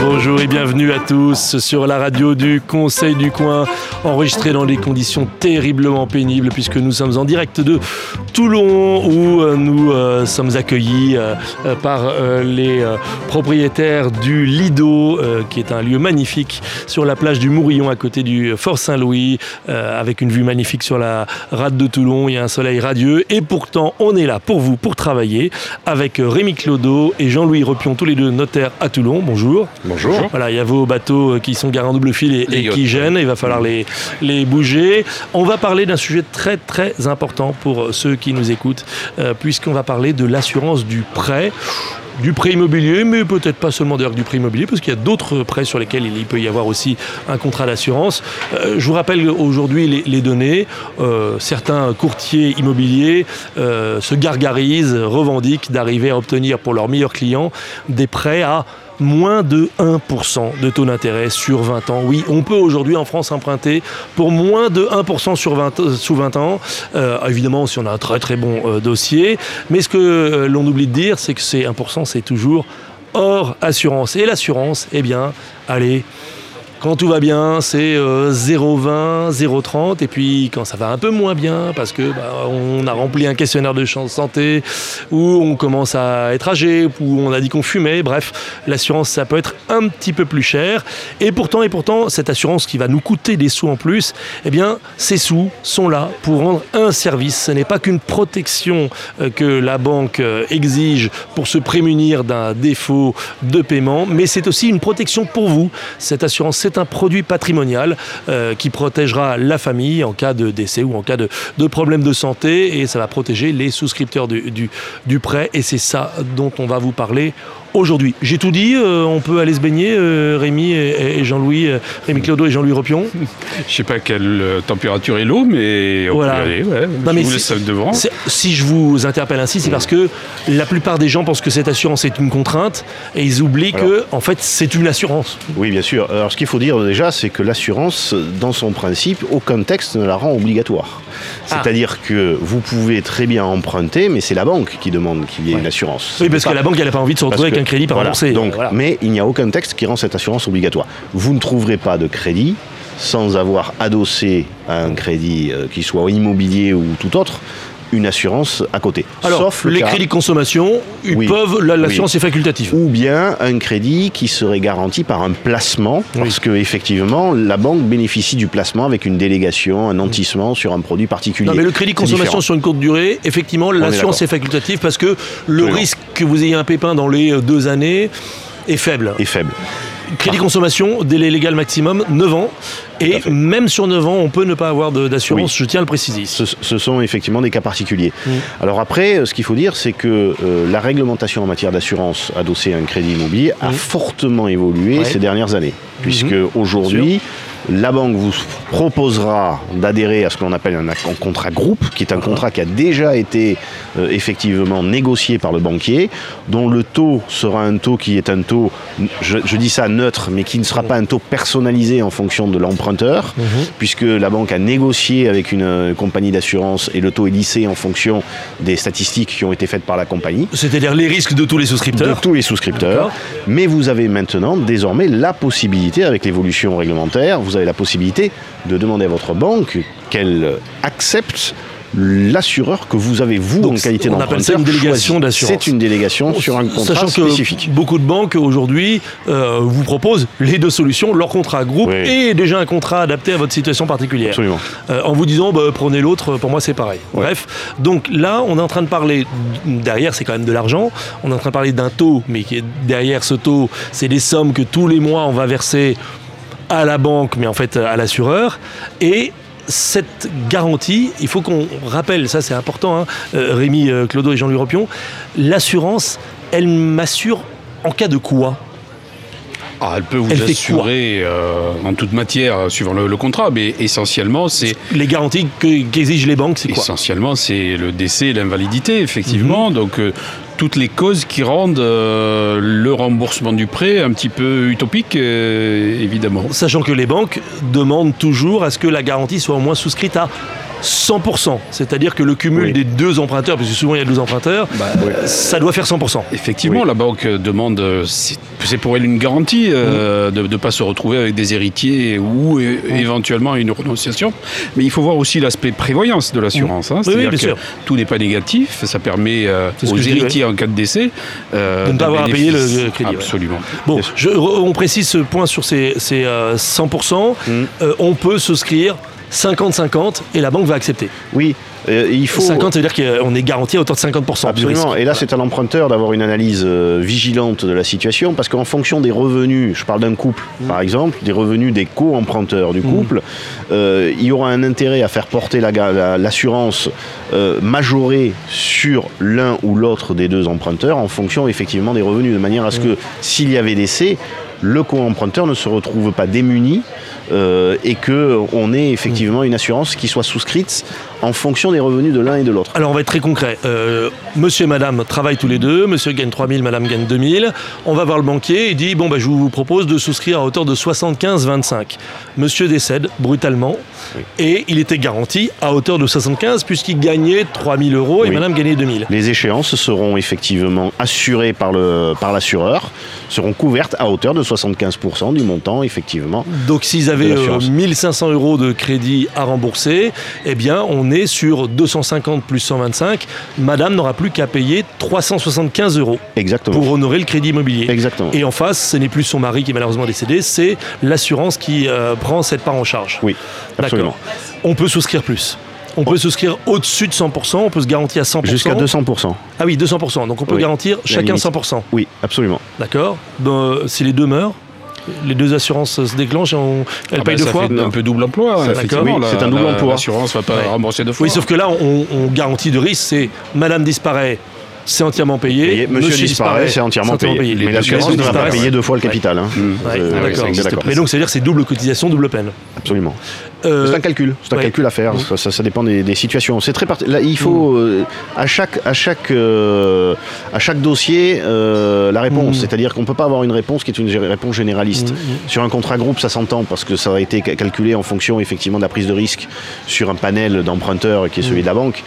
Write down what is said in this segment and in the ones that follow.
Bonjour et bienvenue à tous sur la radio du Conseil du Coin, enregistré dans des conditions terriblement pénibles puisque nous sommes en direct de Toulon où euh, nous euh, sommes accueillis euh, par les propriétaires du Lido, qui est un lieu magnifique sur la plage du Mourillon à côté du Fort Saint-Louis, avec une vue magnifique sur la rade de Toulon. Il y a un soleil radieux et pourtant on est là pour vous, pour travailler, avec Rémi Clodo et Jean-Louis Repion, tous les deux notaires à Toulon. Bonjour. Bonjour. Voilà, il y a vos bateaux euh, qui sont garés en double fil et, qui gênent. Il va falloir les, les bouger. On va parler d'un sujet très très important pour euh, ceux qui nous écoutent, euh, puisqu'on va parler de l'assurance du prêt. Du prêt immobilier, mais peut-être pas seulement d'ailleurs que du prêt immobilier, parce qu'il y a d'autres prêts sur lesquels il peut y avoir aussi un contrat d'assurance. Euh, je vous rappelle aujourd'hui les, les données. Euh, certains courtiers immobiliers euh, se gargarisent, revendiquent d'arriver à obtenir pour leurs meilleurs clients des prêts à moins de 1% de taux d'intérêt sur 20 ans. Oui, on peut aujourd'hui en France emprunter pour moins de 1% sur 20, euh, sous 20 ans. Euh, évidemment, si on a un très très bon euh, dossier. Mais ce que l'on oublie de dire, c'est que ces 1%, c'est toujours hors assurance. Et l'assurance, eh bien, allez, quand tout va bien, c'est euh, 0,20, 0,30. Et puis quand ça va un peu moins bien, parce que bah, on a rempli un questionnaire de chance santé, ou on commence à être âgé, ou on a dit qu'on fumait, bref, l'assurance ça peut être un petit peu plus cher. Et pourtant, et pourtant, cette assurance qui va nous coûter des sous en plus, eh bien, ces sous sont là pour rendre un service. Ce n'est pas qu'une protection euh, que la banque euh, exige pour se prémunir d'un défaut de paiement, mais c'est aussi une protection pour vous. Cette assurance, c'est un produit patrimonial euh, qui protégera la famille en cas de décès ou en cas de, problème de santé et ça va protéger les souscripteurs du prêt et c'est ça dont on va vous parler aujourd'hui. J'ai tout dit, euh, on peut aller se baigner, euh, Rémi et, et Jean-Louis, euh, Rémi Clodo et Jean-Louis Repion. Je sais à quelle température est l'eau, mais on Voilà. peut y aller. Ouais. Non, mais vous laisse devant. Si je vous interpelle ainsi, c'est parce que la plupart des gens pensent que cette assurance est une contrainte et ils oublient que en fait c'est une assurance. Oui, bien sûr. Alors, ce qu'il faut dire déjà, c'est que l'assurance, dans son principe, aucun texte ne la rend obligatoire. Ah. C'est-à-dire que vous pouvez très bien emprunter, mais c'est la banque qui demande qu'il y ait une assurance. Oui, parce que pas- la banque elle n'a pas envie de se retrouver parce avec un crédit par voilà. remboursé. Donc, Voilà. Mais il n'y a aucun texte qui rend cette assurance obligatoire. Vous ne trouverez pas de crédit sans avoir adossé à un crédit euh, qui soit immobilier ou tout autre, une assurance à côté. Alors, Sauf le les cas- crédits de consommation, ils Oui. peuvent, la- l'assurance est facultative. ou bien un crédit qui serait garanti par un placement, Oui. parce que effectivement la banque bénéficie du placement avec une délégation, un nantissement sur un produit particulier. Non, mais le crédit consommation différent. sur une courte durée, effectivement, l'assurance d'accord. est facultative parce que le Absolument. risque que vous ayez un pépin dans les euh, deux années est faible. est faible. Crédit consommation, délai légal maximum, 9 ans. Et même sur 9 ans, on peut ne pas avoir d'assurance, je tiens à le préciser. Ce, ce sont effectivement des cas particuliers. Alors après, euh, ce qu'il faut dire, c'est que euh, la réglementation en matière d'assurance adossée à un crédit immobilier a fortement évolué Ouais. ces dernières années, puisque Mhm. aujourd'hui, la banque vous proposera d'adhérer à ce que l'on appelle un, contrat groupe, qui est un contrat qui a déjà été euh, effectivement négocié par le banquier, dont le taux sera un taux qui est un taux, je, je dis ça neutre, mais qui ne sera pas un taux personnalisé en fonction de l'emprunteur, Mhm. puisque la banque a négocié avec une euh, compagnie d'assurance et le taux est lissé en fonction des statistiques qui ont été faites par la compagnie C'est-à-dire les risques de tous les de souscripteurs. tous les souscripteurs. Mais vous avez maintenant désormais la possibilité, avec l'évolution réglementaire, vous avez la possibilité de demander à votre banque qu'elle accepte l'assureur que vous avez vous Donc, en qualité on d'emprunteur. appelle ça une délégation d'assurance. C'est une délégation sur un contrat Sachant que spécifique. beaucoup de banques aujourd'hui euh, vous proposent les deux solutions, leur contrat groupe Oui. et déjà un contrat adapté à votre situation particulière. Absolument. Euh, en vous disant bah, prenez l'autre, pour moi c'est pareil. Bref, donc là on est en train de parler, derrière c'est quand même de l'argent, on est en train de parler d'un taux, mais qui est derrière ce taux, c'est des sommes que tous les mois on va verser à la banque, mais en fait à l'assureur. Et cette garantie, il faut qu'on rappelle, ça c'est important, hein, euh, Rémi euh, Clodo et Jean-Louis Ropion, l'assurance, elle m'assure en cas de quoi? Ah, elle peut vous Elle assurer euh, en toute matière, euh, suivant le, le contrat, mais essentiellement, c'est Les garanties que- qu'exigent les banques, c'est quoi? Essentiellement c'est le décès et l'invalidité, effectivement. Donc euh, toutes les causes qui rendent euh, le remboursement du prêt un petit peu utopique, euh, évidemment. Sachant que les banques demandent toujours à ce que la garantie soit au moins souscrite à 100%. C'est-à-dire que le cumul Oui. des deux emprunteurs, parce que souvent il y a deux emprunteurs, Bah, ça doit faire 100%. Effectivement, la banque demande, euh, c'est pour elle une garantie euh, de ne pas se retrouver avec des héritiers ou é- éventuellement une renonciation. Mais il faut voir aussi l'aspect prévoyance de l'assurance. hein. Oui, oui, C'est-à-dire que sûr. tout n'est pas négatif. Ça permet euh, aux héritiers en cas de décès euh, De ne pas avoir à payer le- crédit, ouais. Absolument. Bon, je- on précise ce point sur ces, ces, euh, 100%. Mm. Euh, on peut souscrire 50-50 et la banque va accepter. Oui, euh, il faut. 50, ça veut dire qu'on est garanti à hauteur de 50%. du Absolument. Et là, c'est à l'emprunteur d'avoir une analyse euh, vigilante de la situation, parce qu'en fonction des revenus, je parle d'un couple, par exemple, des revenus des co-emprunteurs du couple, euh, il y aura un intérêt à faire porter la ga- la- l'assurance majorée sur l'un ou l'autre des deux emprunteurs, en fonction effectivement des revenus, de manière à ce que s'il y avait décès, le co-emprunteur ne se retrouve pas démuni euh, et qu'on ait effectivement une assurance qui soit souscrite en fonction des revenus de l'un et de l'autre. Alors on va être très concret. Euh, monsieur et madame travaillent tous les deux, monsieur gagne 3000, madame gagne 2000. On va voir le banquier, il dit bon ben je vous propose de souscrire à hauteur de 75-25. Monsieur décède brutalement et il était garanti à hauteur de 75 puisqu'il gagnait 3000 euros et Oui. madame gagnait 2000. Les échéances seront effectivement assurées par le par l'assureur, seront couvertes à hauteur de 75% du montant effectivement. Donc s'ils avaient euh, l'assurance. 1500 euros de crédit à rembourser, eh bien on est sur 250 plus 125. Madame n'aura plus qu'à payer 375 euros Exactement. pour honorer le crédit immobilier. Exactement. Et en face, ce n'est plus son mari qui est malheureusement décédé, c'est l'assurance qui euh, prend cette part en charge. Oui, absolument. On peut souscrire plus. On peut souscrire au-dessus de 100%, on peut se garantir à 100%. Jusqu'à 200%. Ah oui, 200%. Donc on peut Oui. garantir chacun limite. 100%. Oui, absolument. D'accord Ben, Si les deux meurent, les deux assurances se déclenchent et on, elles Ah payent bah, deux ça fois. fait un peu double emploi. Oui, c'est un double la- emploi. L'assurance ne va pas Ouais. rembourser deux fois. Oui, sauf que là, on, on garantit de risque, c'est madame disparaît, c'est entièrement payé. Payé. Monsieur, disparaît, c'est entièrement payé. Les Mais l'assurance ne va pas payer deux fois le capital. hein. Ouais, Euh, pas. Mais donc, c'est-à-dire que c'est double cotisation, double peine. Absolument. Euh, C'est un calcul, c'est un ouais. calcul à faire. Ça, ça- ça dépend des, des situations. C'est très part- là, il faut euh, à chaque à chaque euh, à chaque dossier la réponse. Mm. C'est-à-dire qu'on peut pas avoir une réponse qui est une réponse généraliste. Sur un contrat groupe, ça s'entend parce que ça a été ca- calculé en fonction effectivement de la prise de risque sur un panel d'emprunteurs qui est celui de la banque.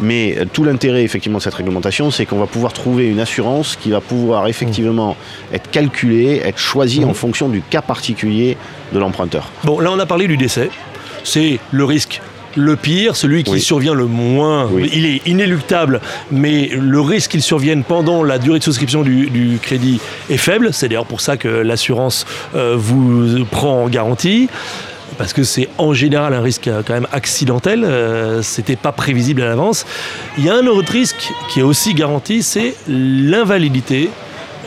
Mais tout l'intérêt effectivement de cette réglementation, c'est qu'on va pouvoir trouver une assurance qui va pouvoir effectivement être calculée, être choisie en fonction du cas particulier de l'emprunteur. Bon, là, on a parlé du décès. C'est le risque le pire, celui qui Oui. survient le moins. Oui. Il est inéluctable, mais le risque qu'il survienne pendant la durée de souscription du, du crédit est faible. C'est d'ailleurs pour ça que l'assurance euh, vous prend en garantie. Parce que c'est en général un risque quand même accidentel, euh, c'était pas prévisible à l'avance. Il y a un autre risque qui est aussi garanti, c'est l'invalidité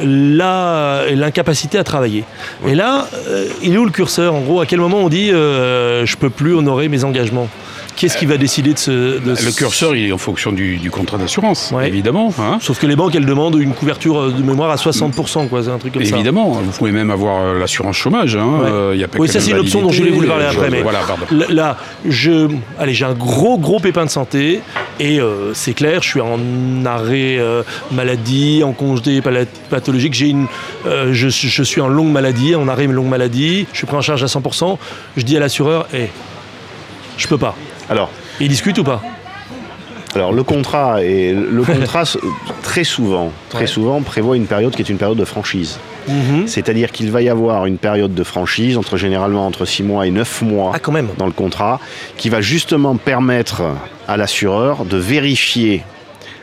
l'incapacité à travailler. Et là, euh, il est où le curseur En gros, à quel moment on dit euh, je peux plus honorer mes engagements? Qu'est-ce qui va décider de ce. de Le curseur, il est en fonction du, du contrat d'assurance, Ouais. évidemment. hein. Sauf que les banques, elles demandent une couverture euh, de mémoire à 60%, quoi. C'est un truc comme ça. Évidemment, vous pouvez même avoir euh, l'assurance chômage. Hein. Ouais. Euh, y a pas Oui, ça, c'est une option dont je voulais vous parler après, mais- Voilà, pardon. Là, je, allez, j'ai un gros gros pépin de santé et euh, c'est clair, je suis en arrêt euh, maladie, en congé pathologique. J'ai une, je, je suis en longue maladie, en arrêt longue maladie. Je suis pris en charge à 100%. Je dis à l'assureur, eh, je peux pas. Alors, Il discute ou pas? Alors le contrat et le contrat très souvent, très Ouais. souvent prévoit une période qui est une période de franchise. C'est-à-dire qu'il va y avoir une période de franchise entre généralement entre 6 mois et 9 mois Ah, quand même. dans le contrat qui va justement permettre à l'assureur de vérifier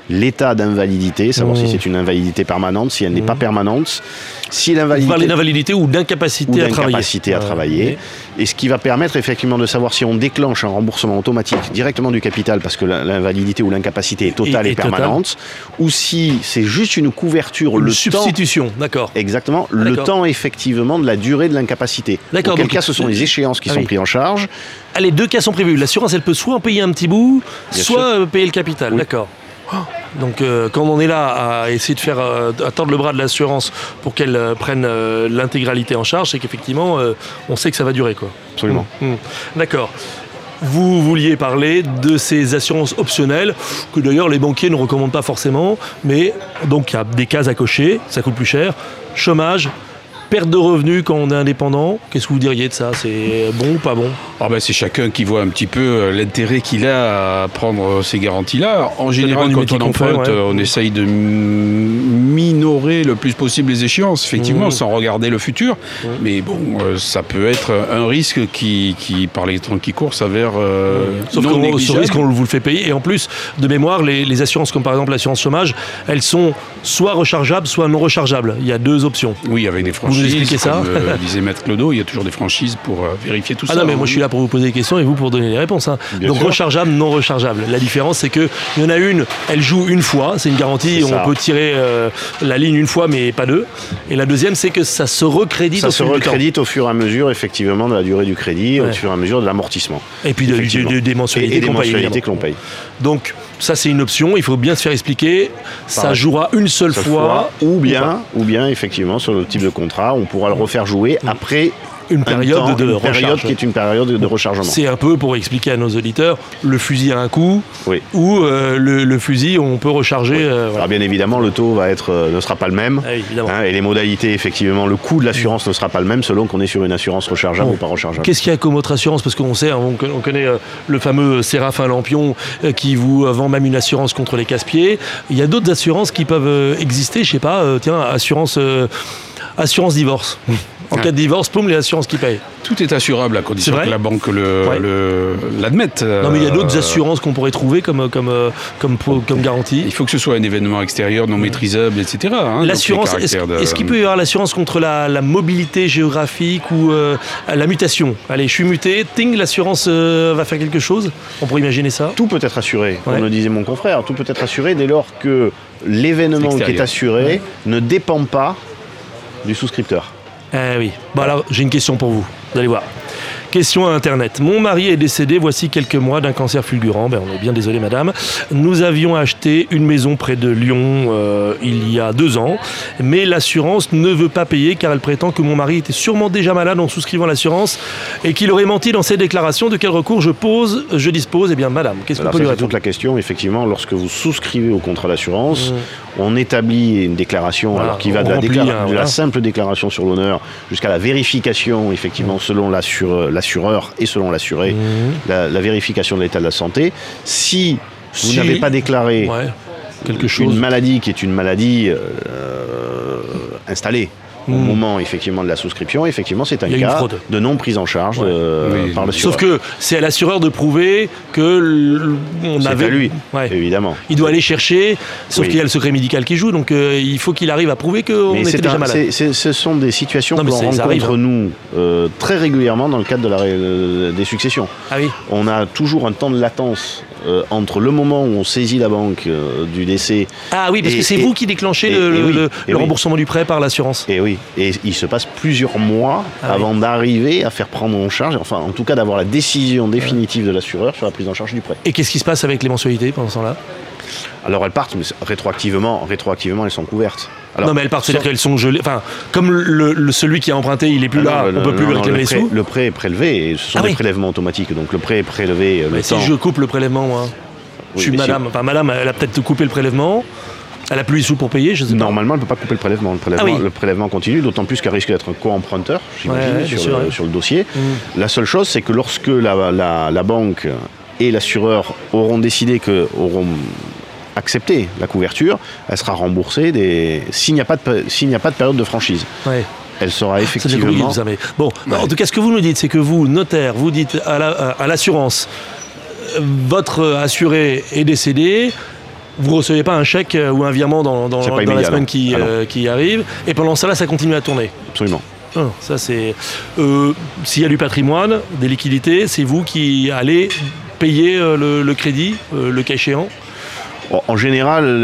l'état d'invalidité, savoir Mmh. si c'est une invalidité permanente, si elle n'est pas permanente, si Vous parlez l'invalidité d'invalidité ou ou d'incapacité à travailler. d'incapacité à Euh, travailler. Et ce qui va permettre effectivement de savoir si on déclenche un remboursement automatique directement du capital parce que l'invalidité ou l'incapacité est totale Et- et, et totale. permanente, ou si c'est juste une couverture, Une le temps, substitution, d'accord. exactement, le temps effectivement de la durée de l'incapacité. D'accord, Auquel donc- cas, ce sont les échéances qui Ah sont oui. prises en charge. Ah, les deux cas sont prévus. L'assurance, elle peut soit en payer un petit bout, Bien soit euh, payer le capital. Oui. D'accord. Donc, euh, quand on est là à essayer de faire euh, à tordre le bras de l'assurance pour qu'elle euh, prenne l'intégralité en charge, c'est qu'effectivement, on sait que ça va durer, quoi. Absolument. Hmm. D'accord. Vous vouliez parler de ces assurances optionnelles que d'ailleurs les banquiers ne recommandent pas forcément, mais donc il y a des cases à cocher, ça coûte plus cher. Chômage, perte de revenus quand on est indépendant. Qu'est-ce que vous diriez de ça? C'est bon ou pas bon? Ah ben, c'est chacun qui voit un petit peu euh, l'intérêt qu'il a à prendre ces garanties-là. En général, quand on fait, emprunte, ouais. on essaye de minorer le plus possible les échéances, effectivement, Mhm. sans regarder le futur. Mais bon, euh, ça peut être un risque qui, qui par les temps qui courent, s'avère euh, Sauf non qu'on ce risque, on vous le fait payer. Et en plus, de mémoire, les, les assurances comme par exemple l'assurance chômage, elles sont soit rechargeables, soit non rechargeables. Il y a deux options. Oui, avec des nous franchises. expliquez ça comme, euh, disait Maître Clodo, il y a toujours des franchises pour euh, vérifier tout Ah ça. non, mais moi je suis là pour vous poser des questions et vous pour donner les réponses. hein. Donc sûr. rechargeable, non rechargeable. La différence, c'est qu'il y en a une, elle joue une fois, c'est une garantie, on ça. peut tirer euh, la ligne une fois, mais pas deux. Et la deuxième, c'est que ça se recrédite Ça au se fil du temps. recrédite au fur et à mesure, effectivement, de la durée du crédit, Ouais. au fur et à mesure de l'amortissement. Et puis de- de- de- des Et, mensualités et des qu'on paye, mensualités que l'on paye. Donc ça, c'est une option. Il faut bien se faire expliquer. Ça jouera une seule Seule fois, ou bien, ou bien effectivement sur le type de contrat, on pourra le refaire jouer après une un période temps, de une recharge. période qui est une période de rechargement. C'est un peu pour expliquer à nos auditeurs, le fusil a un coût, Oui. ou euh, le, le fusil, on peut recharger. euh, voilà. Alors bien évidemment, le taux va être, euh, ne sera pas le même. Ah, évidemment. hein, et les modalités, effectivement, le coût de l'assurance ne sera pas le même selon qu'on est sur une assurance rechargeable Bon. ou pas rechargeable. Qu'est-ce qu'il y a comme autre assurance? Parce qu'on sait, hein, on on connaît le fameux Séraphin Lampion qui vous vend même une assurance contre les casse-pieds. Il y a d'autres assurances qui peuvent exister, je sais pas, tiens, assurance, assurance divorce. En Ouais. cas de divorce, poum, les assurances qui payent. Tout est assurable à condition que la banque le- Ouais. le- l'admette. Non, mais il y a d'autres Euh, assurances qu'on pourrait trouver comme, comme, euh, comme, garantie. Il faut que ce soit un événement extérieur non maîtrisable, etc. hein, L'assurance, est-ce de- qu'il peut y avoir l'assurance contre la, la mobilité géographique ou euh, la mutation? Allez, je suis muté, ting, l'assurance euh, va faire quelque chose On pourrait imaginer ça Tout peut être assuré, Ouais. comme le disait mon confrère, tout peut être assuré dès lors que l'événement qui est assuré ne dépend pas du souscripteur. Eh oui. Bon alors, j'ai une question pour vous. Vous allez voir. Question à Internet. Mon mari est décédé voici quelques mois d'un cancer fulgurant. Ben, on est bien désolé, madame. Nous avions acheté une maison près de Lyon euh, il y a deux ans, mais l'assurance ne veut pas payer car elle prétend que mon mari était sûrement déjà malade en souscrivant l'assurance et qu'il aurait menti dans ses déclarations. De quel recours je pose, je dispose? Eh bien, madame, qu'est-ce qu'on peut lui répondre toute la question. Effectivement, lorsque vous souscrivez au contrat d'assurance, Mmh. on établit une déclaration Voilà, alors qui va de, la, remplit déclara- un, de la simple déclaration sur l'honneur jusqu'à la vérification, effectivement, selon l'assure- l'assureur et selon l'assuré, Mmh. la, la vérification de l'état de la santé. Si vous Si- n'avez pas déclaré Ouais. Quelque chose. une maladie qui est une maladie euh, installée au Hmm. moment effectivement de la souscription, effectivement c'est un cas fraude. de non prise en charge Ouais. euh, Oui. par l'assureur. Sauf que c'est à l'assureur de prouver que on c'est avait. à lui, Ouais. évidemment. Il doit aller chercher, sauf Oui. qu'il y a le secret médical qui joue, donc euh, il faut qu'il arrive à prouver qu'on Mais était c'est déjà un- malade. ce sont des situations ça rencontre arrive, hein. nous euh, très régulièrement dans le cadre de la, ré- euh, des successions. Ah oui. On a toujours un temps de latence euh, entre le moment où on saisit la banque euh, du décès Ah oui, parce Et- que c'est vous qui déclenchez et- le, et le- oui, le- et le oui. remboursement du prêt par l'assurance. Et oui, et il se passe plusieurs mois Ah avant d'arriver à faire prendre en charge, enfin en tout cas d'avoir la décision définitive de l'assureur sur la prise en charge du prêt. Et qu'est-ce qui se passe avec les mensualités pendant ce temps-là? Alors elles partent, mais rétroactivement, rétroactivement elles sont couvertes. Alors, Non, mais elles partent, c'est-à-dire qu'elles sont gelées. Enfin, comme le, le- celui qui a emprunté, il est plus Ah là, non, on peut non, plus lui réclamer le les prêt, sous. Le prêt est prélevé et ce sont Ah des oui. prélèvements automatiques. Donc le prêt est prélevé euh, le Mais si je coupe le prélèvement, moi, je Oui, suis mais si- madame. Enfin, madame, elle a peut-être coupé le prélèvement. Elle a plus les sous pour payer, je sais pas. Normalement, elle ne peut pas couper le prélèvement. Le prélèvement, Ah oui. le prélèvement continue, d'autant plus qu'elle risque d'être un co-emprunteur, j'imagine, Ouais, sur, sûr, le, ouais. sur le dossier. Mm. La seule chose, c'est que lorsque la, la- la banque et l'assureur auront décidé que auront accepté la couverture, elle sera remboursée des... s'il n'y a, pas de pé- s'il n'y a pas de période de franchise. Ouais. Elle sera effectivement... ça, bon, en tout cas, ce que vous nous dites, c'est que vous, notaire, vous dites à la- à l'assurance, euh, votre assuré est décédé, vous ne recevez pas un chèque euh, ou un virement dans, la semaine qui, Ah euh, qui arrive, et pendant ça, là, ça continue à tourner. Absolument. Ah, ça, c'est. euh, S'il y a du patrimoine, des liquidités, c'est vous qui allez payer euh, le, le crédit, le cas échéant. En- général,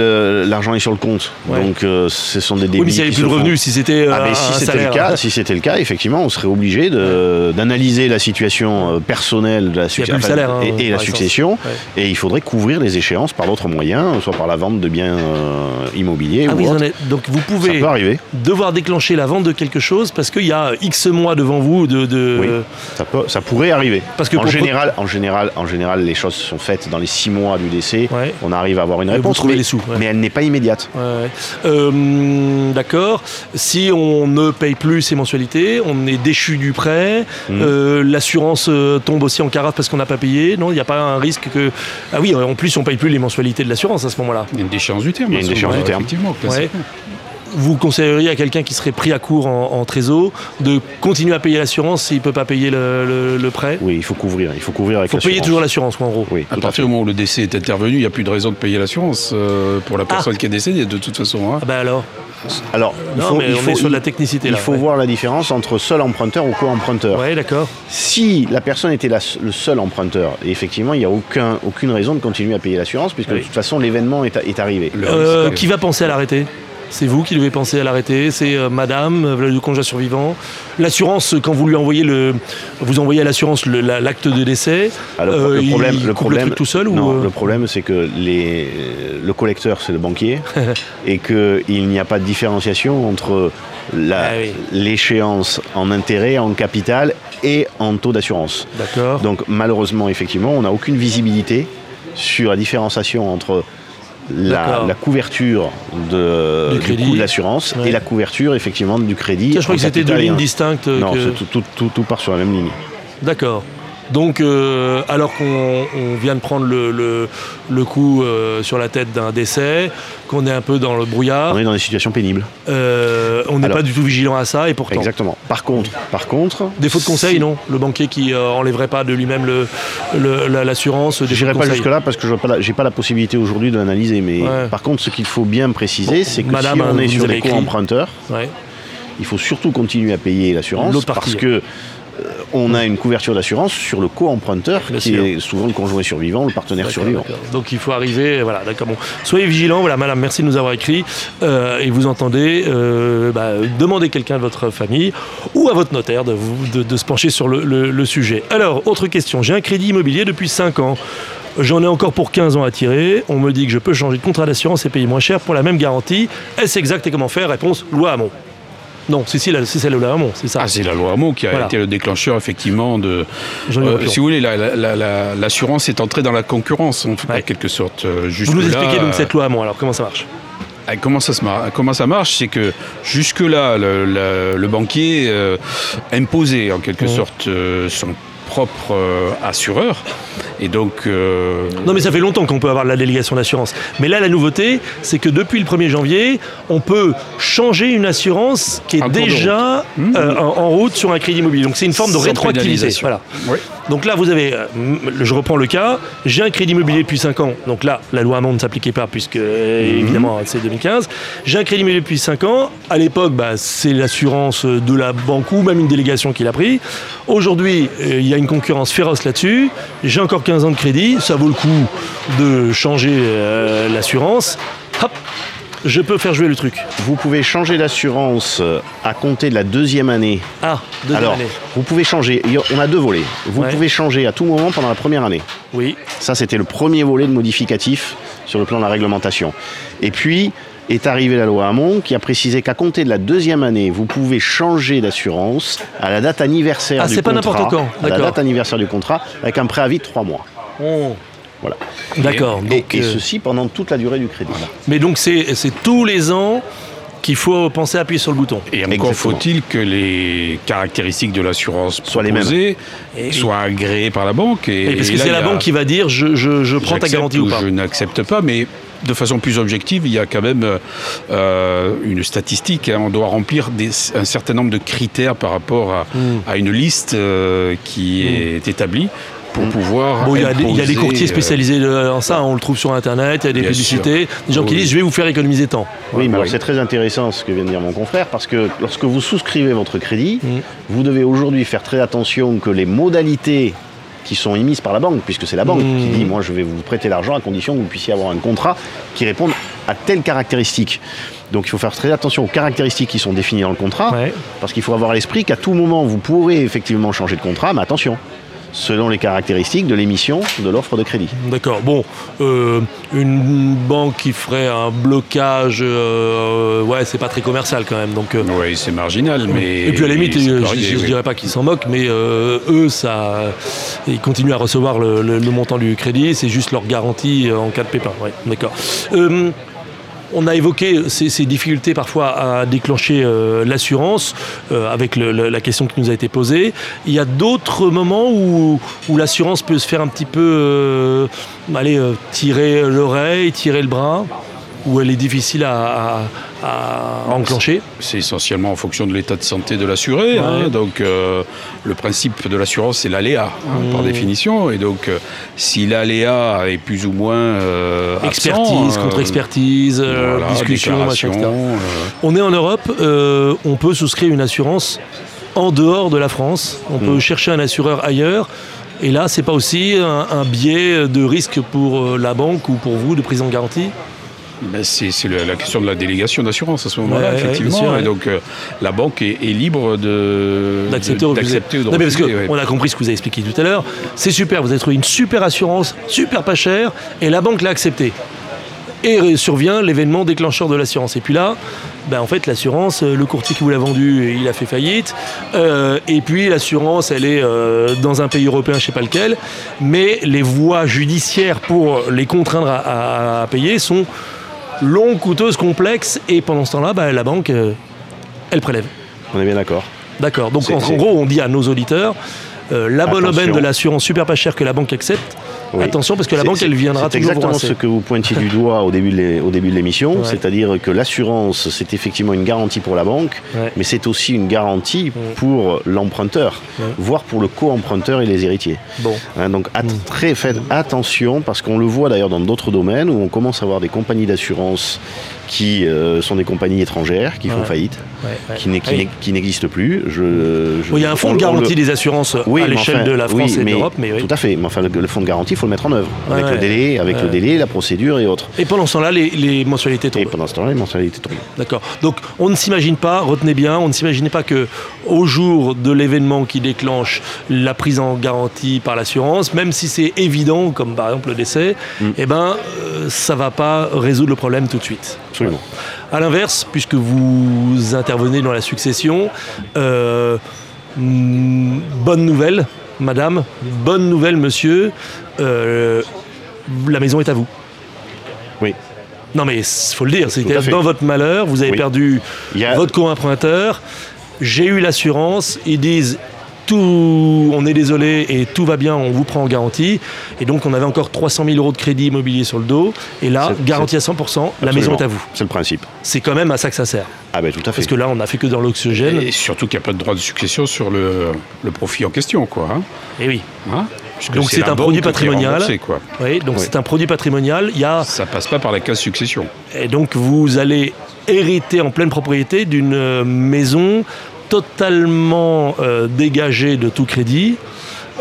l'argent est sur le compte. Ouais. Donc, euh, ce sont des débits. Oui, mais s'il n'y avait plus de font- revenus, si c'était euh, Ah, si c'était le cas, si c'était le cas, effectivement, on serait obligé d'analyser la situation euh, personnelle de la, Il y a suc- plus le salaire, hein, et, et la succession, Ouais. et il faudrait couvrir les échéances par d'autres moyens, soit par la vente de biens euh, immobiliers Ah ou oui, autre. donc vous pouvez devoir déclencher la vente de quelque chose parce qu'il y a X mois devant vous de. de- Oui. Ça, peut, ça pourrait arriver. Parce que en général, en général, en général, les choses sont faites dans les six mois du décès. Ouais. On arrive à avoir avoir une réponse, mais, les sous, ouais. mais elle n'est pas immédiate. Ouais, ouais. Euh, D'accord. Si on ne paye plus ses mensualités, on est déchu du prêt, Mhm. euh, l'assurance euh, tombe aussi en carafe parce qu'on n'a pas payé. Non, il n'y a pas un risque que. Ah oui, en plus, on paye plus les mensualités de l'assurance à ce moment-là. Il y a une déchéance du terme. Il y a une déchéance du terme. Effectivement. Vous conseilleriez à quelqu'un qui serait pris à court en, en trésor de continuer à payer l'assurance s'il ne peut pas payer le, le- le prêt Oui, il faut couvrir. Il faut couvrir avec Il faut payer toujours l'assurance, en gros. Oui, À partir du moment où le décès est intervenu, il n'y a plus de raison de payer l'assurance euh, pour la personne qui est décédée, de toute façon. hein. Ah bah alors Alors, il Non, faut, mais il on faut- est sur de la technicité, Il là, faut ouais. voir la différence entre seul emprunteur ou co-emprunteur. Ouais, d'accord. Si la personne était la- le seul emprunteur, effectivement, il n'y a aucun, aucune raison de continuer à payer l'assurance, puisque Oui. de toute façon, l'événement est, est arrivé. Euh, qui va penser à l'arrêter? C'est vous qui devez penser à l'arrêter, c'est euh, madame, euh, le conjoint survivant. L'assurance, quand vous lui envoyez le. Vous envoyez à l'assurance le- la- l'acte de décès. Ah, le, euh, le problème, le problème, truc tout seul non, ou, le problème, c'est que les, le collecteur, c'est le banquier, et qu'il n'y a pas de différenciation entre Ah oui. l'échéance en intérêt, en capital et en taux d'assurance. D'accord. Donc malheureusement, effectivement, on n'a aucune visibilité sur la différenciation entre la, couverture de, Du du, crédit. coût de l'assurance Ouais. et la couverture effectivement du crédit. Tiens, je crois que c'était deux lignes distinctes. Non, que- c'est tout, tout- tout- tout part sur la même ligne. D'accord. Donc, euh, alors qu'on on vient de prendre le, le- le coup euh, sur la tête d'un décès, qu'on est un peu dans le brouillard, On est dans des situations pénibles. euh, on n'est pas du tout vigilant à ça et pourtant. Exactement. Par contre, par contre, Défaut de conseil, si- non? Le banquier qui enlèverait pas de lui-même le- le- la- l'assurance défaut de J'irai pas jusque-là parce que je n'ai pas, la- j'ai pas la possibilité aujourd'hui de l'analyser. Mais Ouais. par contre, ce qu'il faut bien préciser, c'est que Madame, si hein, on est vous sur des écrit. co-emprunteurs, Ouais. il faut surtout continuer à payer l'assurance parce que on a une couverture d'assurance sur le co-emprunteur qui sûr. est souvent le conjoint survivant, le partenaire survivant. Donc il faut arriver, voilà, d'accord. Bon. Soyez vigilants, voilà, madame, merci de nous avoir écrit. euh, et vous entendez, euh, bah, demandez quelqu'un de votre famille ou à votre notaire de, vous, de, de se pencher sur le, le- le sujet. Alors, autre question, j'ai un crédit immobilier depuis 5 ans. J'en ai encore pour 15 ans à tirer. On me dit que je peux changer de contrat d'assurance et payer moins cher pour la même garantie. Est-ce exact et comment faire? Réponse loi Hamon. Non, c'est la- celle de la Hamon, c'est ça. Ah, c'est la loi Hamon qui a Voilà. été le déclencheur, effectivement, de. Euh, si vous voulez, la- la- la- la- l'assurance est entrée dans la concurrence, en, Ouais. en quelque sorte. Euh, vous nous expliquez donc cette loi Hamon, alors comment ça marche? Ah, Comment ça, se mar- comment ça marche? C'est que jusque-là, le, le- le banquier euh, imposait en quelque Mhm. sorte euh, son propre euh, assureur. Et donc. euh, Non mais ça fait longtemps qu'on peut avoir de la délégation d'assurance. Mais là la nouveauté, c'est que depuis le 1er janvier, on peut changer une assurance qui est déjà Mmh. euh, en, route sur un crédit immobilier. Donc c'est une forme de sans rétroactivité. Voilà. Oui. Donc là vous avez, je reprends le cas, j'ai un crédit immobilier depuis 5 ans. Donc là la loi Hamon ne s'appliquait pas puisque Mmh. évidemment c'est 2015. J'ai un crédit immobilier depuis 5 ans. À l'époque bah, c'est l'assurance de la banque ou même une délégation qui l'a pris. Aujourd'hui euh, il y a une concurrence féroce là-dessus. J'ai encore 15 ans de crédit, ça vaut le coup de changer euh, l'assurance. Hop, je peux faire jouer le truc. Vous pouvez changer d'assurance euh, à compter de la deuxième année. Ah, deuxième Alors, année. vous pouvez changer. On a deux volets. Vous Ouais. pouvez changer à tout moment pendant la première année. Oui, Ça, c'était le premier volet de modificatif sur le plan de la réglementation. Et puis est arrivée la loi Hamon qui a précisé qu'à compter de la deuxième année, vous pouvez changer d'assurance à la date anniversaire Ah, du c'est pas contrat. n'importe quand, À la date anniversaire du contrat, avec un préavis de trois mois. Voilà. d'accord. Et, Donc, et euh, ceci pendant toute la durée du crédit. Mais donc c'est tous les ans qu'il faut penser à appuyer sur le bouton. Et encore faut-il que les caractéristiques de l'assurance Soient les mêmes. Et oui. soient agréées par la banque. Et, Et parce que et c'est la a- banque qui va dire je, je, je prends ta garantie ou pas. Je n'accepte pas, mais de façon plus objective, il y a quand même euh, une statistique. hein. On doit remplir des- un certain nombre de critères par rapport à, à une liste euh, qui est établie pour pouvoir. Bon, il y, a des- il y a des imposer, courtiers euh, spécialisés dans ça, on le trouve sur internet, il y a des Bien publicités, des gens qui disent je vais vous faire économiser tant. Oui, mais oui. c'est très intéressant ce que vient de dire mon confrère, parce que lorsque vous souscrivez votre crédit, Mm. vous devez aujourd'hui faire très attention que les modalités qui sont émises par la banque, puisque c'est la banque qui dit moi je vais vous prêter l'argent à condition que vous puissiez avoir un contrat qui réponde à telle caractéristique. Donc il faut faire très attention aux caractéristiques qui sont définies dans le contrat, Ouais. parce qu'il faut avoir à l'esprit qu'à tout moment vous pourrez effectivement changer de contrat, mais attention. Selon les caractéristiques de l'émission de l'offre de crédit. D'accord. Bon, euh, une banque qui ferait un blocage, euh, ouais, c'est pas très commercial quand même. Donc, euh, Oui, c'est marginal, mais. et puis à la limite, je, arrivé, je- je oui. dirais pas qu'ils s'en moquent, mais euh, eux, ça, ils continuent à recevoir le, le- le montant du crédit. C'est juste leur garantie en cas de pépin. Ouais, d'accord. On a évoqué ces, difficultés parfois à déclencher euh, l'assurance euh, avec la question qui nous a été posée. Il y a d'autres moments où, l'assurance peut se faire un petit peu euh, euh, tirer l'oreille, tirer le bras, où elle est difficile à, à- à enclencher. C'est essentiellement en fonction de l'état de santé de l'assuré. hein. Donc, euh, le principe de l'assurance, c'est l'aléa, hein, Mmh. par définition. Et donc, euh, si l'aléa est plus ou moins. euh, Expertise, contre-expertise, voilà, discussion, machin, etc. On est en Europe, on peut souscrire une assurance en dehors de la France. On peut chercher un assureur ailleurs. Et là, c'est pas aussi un, un biais de risque pour la banque ou pour vous de prise en garantie Ben, c'est la question de la délégation d'assurance à ce moment-là, Ouais, effectivement. sûr. Et donc, euh, la banque est, est libre de d'accepter ou de refuser. Non, mais parce qu'on a compris ce que vous avez expliqué tout à l'heure. C'est super, vous avez trouvé une super assurance, super pas chère, et la banque l'a accepté. Et euh, survient l'événement déclencheur de l'assurance. Et puis là, ben en fait, l'assurance, euh, le courtier qui vous l'a vendu, il a fait faillite. Euh, et puis l'assurance, elle est euh, dans un pays européen, je sais pas lequel. Mais les voies judiciaires pour les contraindre à, à- à payer sont longues, coûteuses, complexes. Et pendant ce temps-là, ben, la banque, euh, elle prélève. On est bien d'accord. D'accord. Donc en, gros, on dit à nos auditeurs, euh, la bonne aubaine de l'assurance super pas chère que la banque accepte. Oui. Attention parce que la banque elle viendra toujours exactement ce que vous pointiez du doigt au début de l'é- au début de l'émission, Ouais. c'est-à-dire que l'assurance, c'est effectivement une garantie pour la banque, Ouais. mais c'est aussi une garantie pour l'emprunteur, voire pour le co-emprunteur et les héritiers. Bon. Hein, donc at- Mm. très faites attention parce qu'on le voit d'ailleurs dans d'autres domaines où on commence à avoir des compagnies d'assurance qui euh, sont des compagnies étrangères qui font faillite, Ouais, ouais. qui n'e- qui Oui. n'e- qui n'existent plus. Je, je- Bon, il y a un fonds on- de garantie le- des assurances oui, à l'échelle enfin, de la France oui, et de l'Europe, mais. Tout à fait. Mais enfin, le, le fonds de garantie, il faut le mettre en œuvre. Avec le délai, avec le délai, la procédure et autres. Et pendant ce temps-là, les, les mensualités Et tombent. pendant ce temps-là, les mensualités tombent. D'accord. Donc on ne s'imagine pas, retenez bien, on ne s'imaginait pas que au jour de l'événement qui déclenche la prise en garantie par l'assurance, même si c'est évident, comme par exemple le décès, Mm. eh ben euh, ça va pas résoudre le problème tout de suite. Absolument. À l'inverse, puisque vous intervenez dans la succession, euh, bonne nouvelle, madame, bonne nouvelle, monsieur, euh, la maison est à vous. Oui. Non mais il faut le dire, c'est dans votre malheur, vous avez Oui. perdu a- votre co-emprunteur, j'ai eu l'assurance, ils disent tout, on est désolé et tout va bien, on vous prend en garantie. Et donc on avait encore 300 000 euros de crédit immobilier sur le dos. Et là, garantie à 100%, la maison est à vous. C'est le principe. C'est quand même à ça que ça sert. Ah ben tout à fait. Parce que là, on n'a fait que dans l'oxygène. Et surtout qu'il n'y a pas de droit de succession sur le, le profit en question, quoi. hein. Et oui. Hein? Donc c'est un produit patrimonial. quoi. Oui, donc Oui. c'est un produit patrimonial. Il y a, Ça passe pas par la case succession. et donc vous allez hériter en pleine propriété d'une euh, maison totalement euh, dégagée de tout crédit.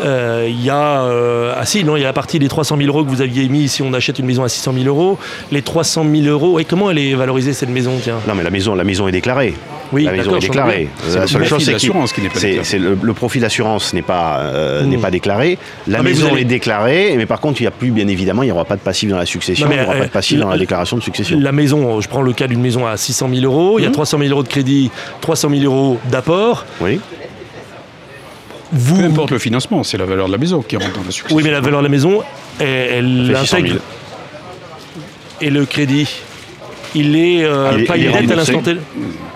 Euh, Il y a euh, ah si non il y a la partie des 300 000 euros que vous aviez mis si on achète une maison à 600 000 euros les 300 000 euros et comment elle est valorisée cette maison tiens? Non mais la maison, la maison est déclarée. oui la maison est déclarée. C'est La le seule profit chose, c'est qui n'est pas c'est- déclaré. c'est le, le profit d'assurance n'est pas euh, Mm. n'est pas déclaré. La Ah, maison allez- est déclarée, mais par contre il n'y a plus bien évidemment il n'y aura pas de passif dans la succession, Non, mais, il n'y aura euh, pas de passif dans la la- déclaration de succession. La maison, je prends le cas d'une maison à 600 000 euros, il y a Mhm. 300 000 euros de crédit, 300 000 euros d'apport. Oui. Vous, Peu importe le financement, c'est la valeur de la maison qui rentre dans la succession. oui, mais la valeur de la maison, elle, elle Ça fait 600 000. intègre. Et le crédit, il est euh, pas il une est dette à l'instant T.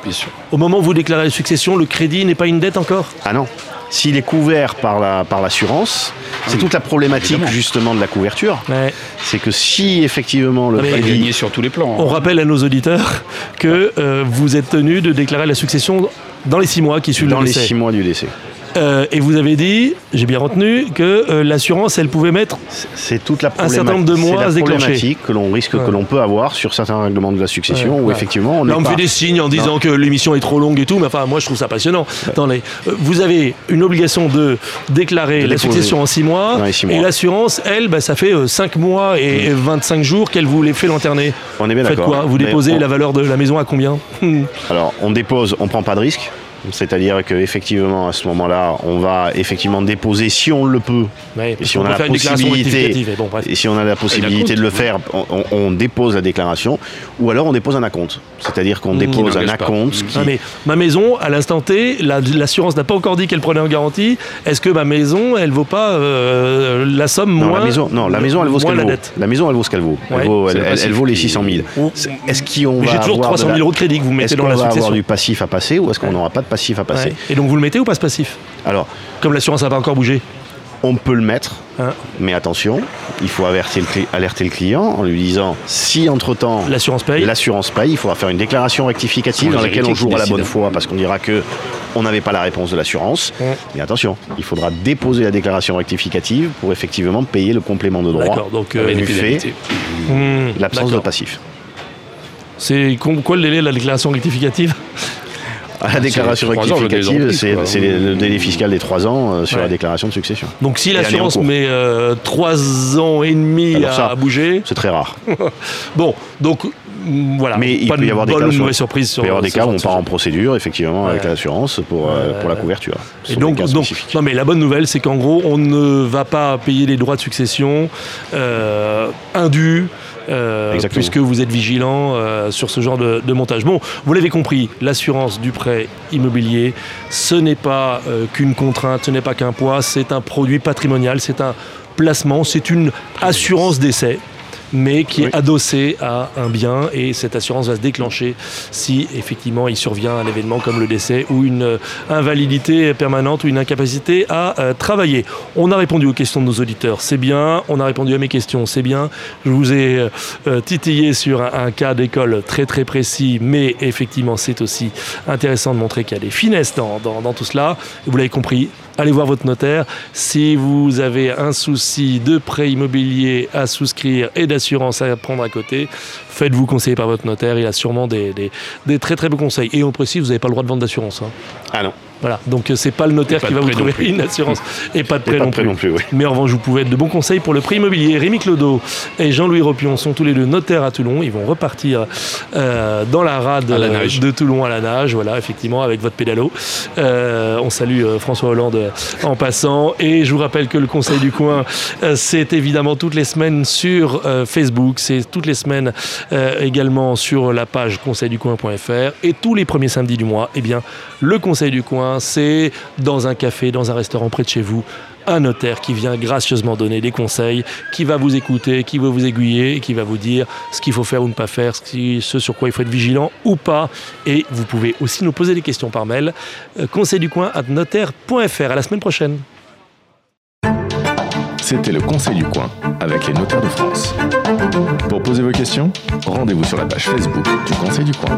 Bien sûr. Au moment où vous déclarez la succession, le crédit n'est pas une dette encore? Ah non. S'il est couvert par la par l'assurance, c'est Oui. toute la problématique Évidemment. justement de la couverture. Ouais. C'est que si effectivement le Ah, crédit gagné sur tous les plans. On rappelle à nos auditeurs que euh, vous êtes tenu de déclarer la succession dans les six mois qui suivent dans le les décès. six mois du décès. Euh, et vous avez dit, j'ai bien retenu, que euh, l'assurance, elle pouvait mettre C'est toute la Un certain nombre de mois la à se déclencher. problématique que l'on risque Ouais. que l'on peut avoir sur certains règlements de la succession Ouais, où ouais. effectivement on Là, on me fait des signes en disant Non. que l'émission est trop longue et tout, mais enfin, moi, je trouve ça passionnant. Attendez, euh, vous avez une obligation de déclarer De la succession en 6 mois, Dans les six et mois. l'assurance, elle, bah, ça fait 5 mois et 25 jours qu'elle vous les fait lanterner. On est bien Faites d'accord. quoi? Vous Mais déposez on- la valeur de la maison à combien? Alors on dépose, on prend pas de risque. C'est-à-dire qu'effectivement, à ce moment-là, on va effectivement déposer, si on le peut, Ouais, et si qu'on on peut a la possibilité, et si on a la possibilité de le faire, on, dépose la déclaration, ou alors on dépose un acompte. C'est-à-dire qu'on Mmh. dépose un acompte qui, Ah, mais ma maison, à l'instant T, la- l'assurance n'a pas encore dit qu'elle prenait en garantie. Est-ce que ma maison, elle vaut pas euh, la somme Non, moins la maison, non, la maison, elle vaut ce qu'elle vaut. dette La maison, elle vaut ce qu'elle vaut. Elle, Ouais. vaut, elle, vaut les qui- 600 000. Ou- C'est- Est-ce qu'on va j'ai toujours avoir 300 de 000 la- euros de crédit que vous mettez Est-ce dans qu'on la va avoir succession du passif à passer ou est-ce qu'on n'aura pas de passif à passer Ouais. Et donc vous le mettez ou pas ce passif? Alors, Comme l'assurance n'a pas encore bougé? on peut le mettre, Hein mais attention, il faut avertir le, cli- alerter le client en lui disant si entre-temps L'assurance paye. l'assurance paye, il faudra faire une déclaration rectificative dans laquelle on jouera la bonne foi parce qu'on dira que on n'avait pas la réponse de l'assurance. Ouais. Mais attention, il faudra déposer la déclaration rectificative pour effectivement payer le complément de droit donc euh, du fait hmm, l'absence de passif. C'est quoi le délai de la déclaration rectificative? À la déclaration rectificative, c'est le délai fiscal des 3 ans euh, sur Ouais. la déclaration de succession. Donc si l'assurance met 3 ans et demi Alors à, ça, à bouger, C'est très rare. bon, donc mm, voilà, Mais il pas peut y avoir des cas sur- Il peut y avoir des cas où on part en procédure effectivement avec l'assurance pour, euh, pour la couverture. Et donc, non mais la bonne nouvelle, c'est qu'en gros, on ne va pas payer les droits de succession euh, indus. Euh, puisque vous êtes vigilant euh, sur ce genre de, de montage. Bon, vous l'avez compris, l'assurance du prêt immobilier, ce n'est pas euh, qu'une contrainte, ce n'est pas qu'un poids, c'est un produit patrimonial, c'est un placement, c'est une assurance d'essai mais qui Oui. est adossée à un bien et cette assurance va se déclencher si effectivement il survient un événement comme le décès ou une euh, invalidité permanente ou une incapacité à euh, travailler. On a répondu aux questions de nos auditeurs, c'est bien. On a répondu à mes questions, c'est bien. Je vous ai euh, euh, titillé sur un, un cas d'école très très précis, mais effectivement c'est aussi intéressant de montrer qu'il y a des finesses dans, dans- dans tout cela. Vous l'avez compris, allez voir votre notaire. Si vous avez un souci de prêt immobilier à souscrire et d'assurance à prendre à côté, faites-vous conseiller par votre notaire. Il a sûrement des, très très bons conseils. Et on précise, vous n'avez pas le droit de vendre d'assurance. hein. Ah non, Voilà, donc euh, c'est pas le notaire pas qui va vous trouver une assurance et pas de prêt pas non plus. plus. oui. Mais en revanche, vous pouvez être de bons conseils pour le prix immobilier. Rémi Clodo et Jean-Louis Ropion sont tous les deux notaires à Toulon. Ils vont repartir euh, dans la rade la euh, de Toulon à la nage, voilà, effectivement, avec votre pédalo. Euh, on salue euh, François Hollande en passant. Et je vous rappelle que le Conseil du Coin, c'est évidemment toutes les semaines sur Facebook. C'est toutes les semaines également sur la page conseilducoin.fr. Et tous les premiers samedis du mois, eh bien, le Conseil du Coin, c'est dans un café, dans un restaurant près de chez vous un notaire qui vient gracieusement donner des conseils, qui va vous écouter, qui va vous aiguiller, qui va vous dire ce qu'il faut faire ou ne pas faire, ce, sur quoi il faut être vigilant ou pas. Et vous pouvez aussi nous poser des questions par mail. Euh, conseil du coin notaire.fr. À la semaine prochaine. C'était le Conseil du coin avec les notaires de France. Pour poser vos questions, rendez-vous sur la page Facebook du Conseil du coin.